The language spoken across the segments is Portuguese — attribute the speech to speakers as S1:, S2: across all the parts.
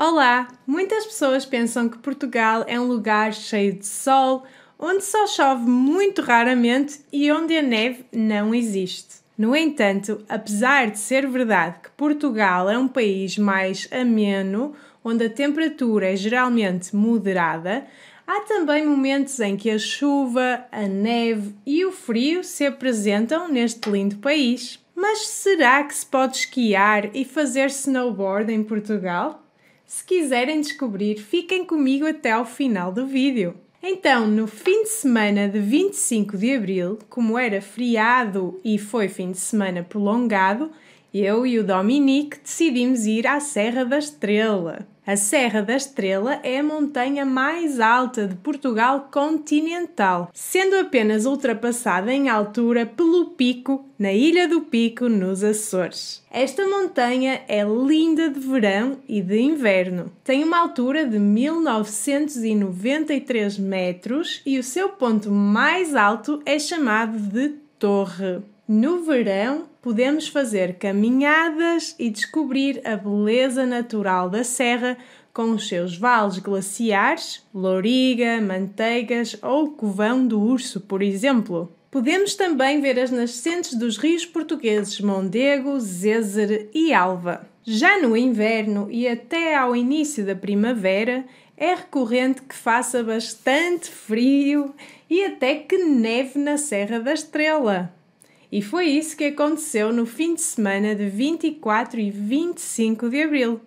S1: Olá! Muitas pessoas pensam que Portugal é um lugar cheio de sol, onde só chove muito raramente e onde a neve não existe. No entanto, apesar de ser verdade que Portugal é um país mais ameno, onde a temperatura é geralmente moderada, há também momentos em que a chuva, a neve e o frio se apresentam neste lindo país. Mas será que se pode esquiar e fazer snowboard em Portugal? Se quiserem descobrir, fiquem comigo até ao final do vídeo. Então, no fim de semana de 25 de abril, como era feriado e foi fim de semana prolongado, eu e o Dominique decidimos ir à Serra da Estrela. A Serra da Estrela é a montanha mais alta de Portugal continental, sendo apenas ultrapassada em altura pelo Pico, na Ilha do Pico, nos Açores. Esta montanha é linda de verão e de inverno. Tem uma altura de 1993 metros e o seu ponto mais alto é chamado de Torre. No verão, podemos fazer caminhadas e descobrir a beleza natural da serra com os seus vales glaciares, Louriga, Manteigas ou Covão do Urso, por exemplo. Podemos também ver as nascentes dos rios portugueses Mondego, Zézer e Alva. Já no inverno e até ao início da primavera, é recorrente que faça bastante frio e até que neve na Serra da Estrela. E foi isso que aconteceu no fim de semana de 24 e 25 de abril,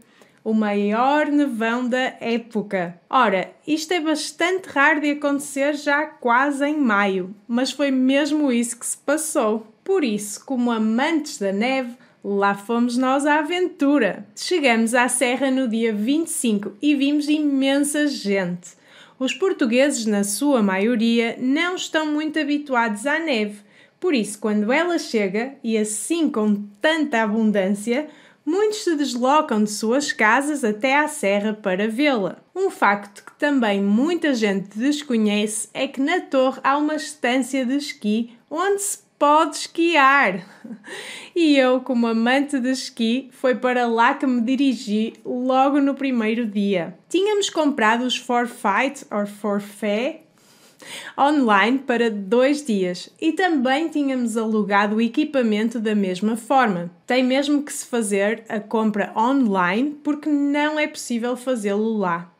S1: o maior nevão da época. Ora, isto é bastante raro de acontecer já quase em maio, mas foi mesmo isso que se passou. Por isso, como amantes da neve, lá fomos nós à aventura. Chegamos à Serra no dia 25 e vimos imensa gente. Os portugueses, na sua maioria, não estão muito habituados à neve por isso, quando ela chega, e assim com tanta abundância, muitos se deslocam de suas casas até à serra para vê-la. Um facto que também muita gente desconhece é que na torre há uma estância de esqui onde se pode esquiar. E eu, como amante de esqui, foi para lá que me dirigi logo no primeiro dia. Tínhamos comprado os forfait ou forfait online para dois dias e também tínhamos alugado o equipamento da mesma forma. Tem mesmo que se fazer a compra online porque não é possível fazê-lo lá.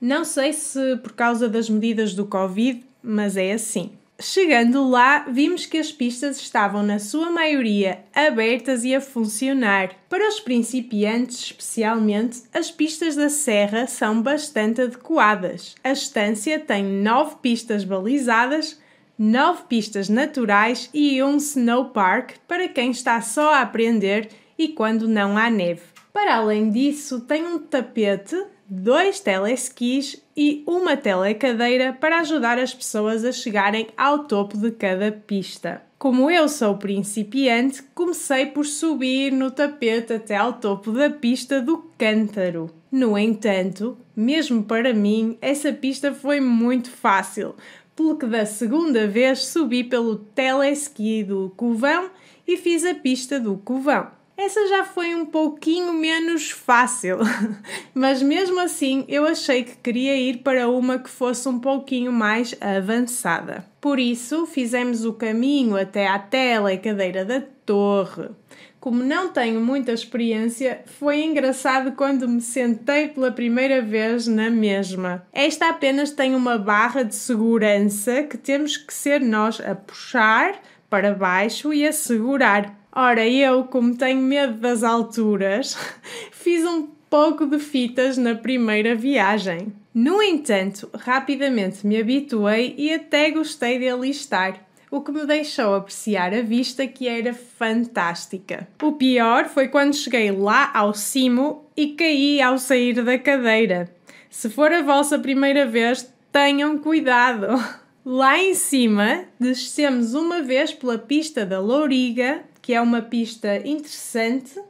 S1: Não sei se por causa das medidas do Covid, mas é assim. Chegando lá, vimos que as pistas estavam, na sua maioria, abertas e a funcionar. Para os principiantes, especialmente, as pistas da Serra são bastante adequadas. A estância tem nove pistas balizadas, nove pistas naturais e um snow park para quem está só a aprender e quando não há neve. Para além disso, tem um tapete dois teleskis e uma telecadeira para ajudar as pessoas a chegarem ao topo de cada pista. Como eu sou principiante, comecei por subir no tapete até ao topo da pista do Cântaro. No entanto, mesmo para mim, essa pista foi muito fácil, pelo que da segunda vez subi pelo teleski do Covão e fiz a pista do Covão. Essa já foi um pouquinho menos fácil, mas mesmo assim eu achei que queria ir para uma que fosse um pouquinho mais avançada. Por isso fizemos o caminho até à tela e cadeira da torre. Como não tenho muita experiência, foi engraçado quando me sentei pela primeira vez na mesma. Esta apenas tem uma barra de segurança que temos que ser nós a puxar para baixo e a segurar. Ora, eu, como tenho medo das alturas, fiz um pouco de fitas na primeira viagem. No entanto, rapidamente me habituei e até gostei de alistar, o que me deixou apreciar a vista que era fantástica. O pior foi quando cheguei lá ao cimo e caí ao sair da cadeira. Se for a vossa primeira vez, tenham cuidado! Lá em cima, descemos uma vez pela pista da Louriga, que é uma pista interessante,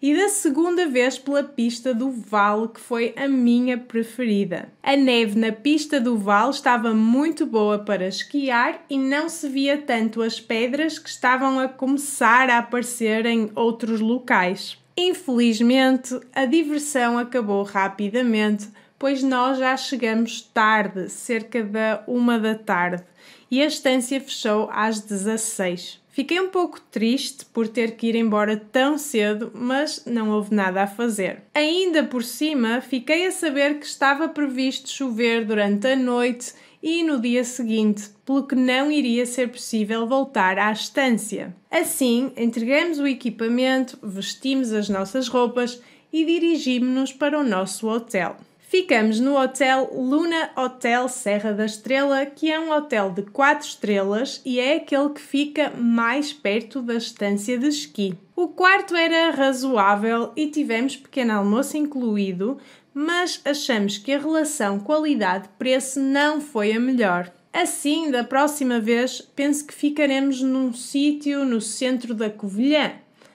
S1: e da segunda vez pela pista do Vale, que foi a minha preferida. A neve na pista do Vale estava muito boa para esquiar e não se via tanto as pedras que estavam a começar a aparecer em outros locais. Infelizmente, a diversão acabou rapidamente, pois nós já chegamos tarde, cerca da uma da tarde, e a estância fechou às 16. Fiquei um pouco triste por ter que ir embora tão cedo, mas não houve nada a fazer. Ainda por cima, fiquei a saber que estava previsto chover durante a noite e no dia seguinte, pelo que não iria ser possível voltar à estância. Assim, entregamos o equipamento, vestimos as nossas roupas e dirigimos-nos para o nosso hotel. Ficamos no Hotel Luna Hotel Serra da Estrela, que é um hotel de 4 estrelas e é aquele que fica mais perto da estância de esqui. O quarto era razoável e tivemos pequeno almoço incluído, mas achamos que a relação qualidade-preço não foi a melhor. Assim, da próxima vez, penso que ficaremos num sítio no centro da Covilhã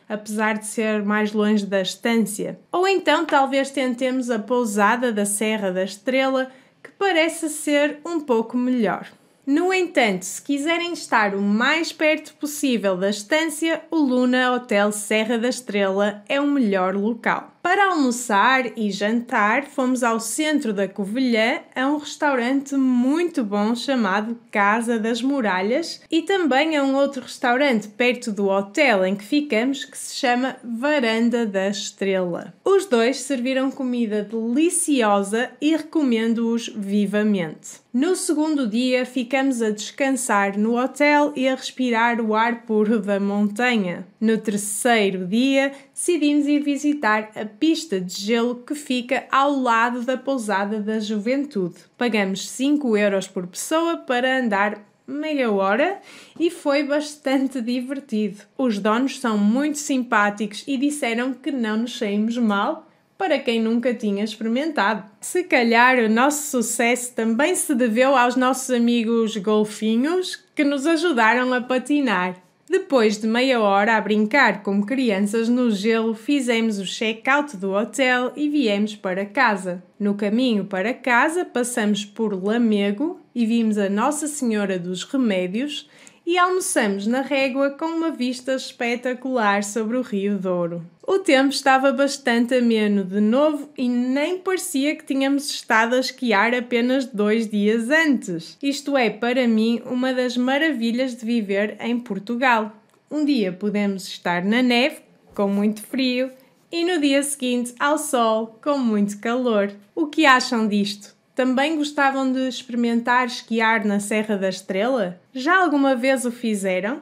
S1: apesar de ser mais longe da estância. Ou então talvez tentemos a pousada da Serra da Estrela, que parece ser um pouco melhor. No entanto, se quiserem estar o mais perto possível da estância, o Luna Hotel Serra da Estrela é o melhor local. Para almoçar e jantar, fomos ao centro da Covilhã a um restaurante muito bom chamado Casa das Muralhas e também a um outro restaurante perto do hotel em que ficamos que se chama Varanda da Estrela. Os dois serviram comida deliciosa e recomendo-os vivamente. No segundo dia, ficamos a descansar no hotel e a respirar o ar puro da montanha. No terceiro dia, decidimos ir visitar a pista de gelo que fica ao lado da pousada da juventude. Pagamos 5 euros por pessoa para andar meia hora e foi bastante divertido. Os donos são muito simpáticos e disseram que não nos saímos mal para quem nunca tinha experimentado. Se calhar o nosso sucesso também se deveu aos nossos amigos golfinhos que nos ajudaram a patinar. Depois de meia hora a brincar como crianças no gelo, fizemos o check-out do hotel e viemos para casa. No caminho para casa, passamos por Lamego e vimos a Nossa Senhora dos Remédios e almoçamos na régua com uma vista espetacular sobre o Rio Douro. O tempo estava bastante ameno de novo e nem parecia que tínhamos estado a esquiar apenas dois dias antes. Isto é, para mim, uma das maravilhas de viver em Portugal. Um dia podemos estar na neve, com muito frio, e no dia seguinte ao sol, com muito calor. O que acham disto? Também gostavam de experimentar esquiar na Serra da Estrela? Já alguma vez o fizeram?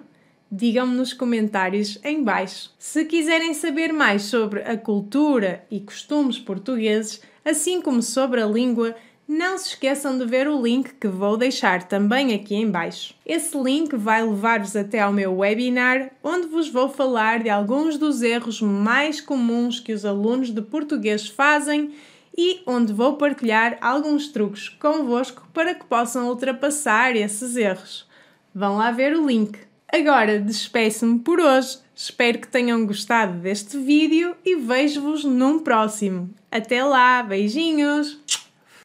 S1: Digam-me nos comentários em baixo. Se quiserem saber mais sobre a cultura e costumes portugueses, assim como sobre a língua, não se esqueçam de ver o link que vou deixar também aqui em baixo. Esse link vai levar-vos até ao meu webinar, onde vos vou falar de alguns dos erros mais comuns que os alunos de português fazem e onde vou partilhar alguns truques convosco para que possam ultrapassar esses erros. Vão lá ver o link. Agora despeço-me por hoje. Espero que tenham gostado deste vídeo e vejo-vos num próximo. Até lá, beijinhos!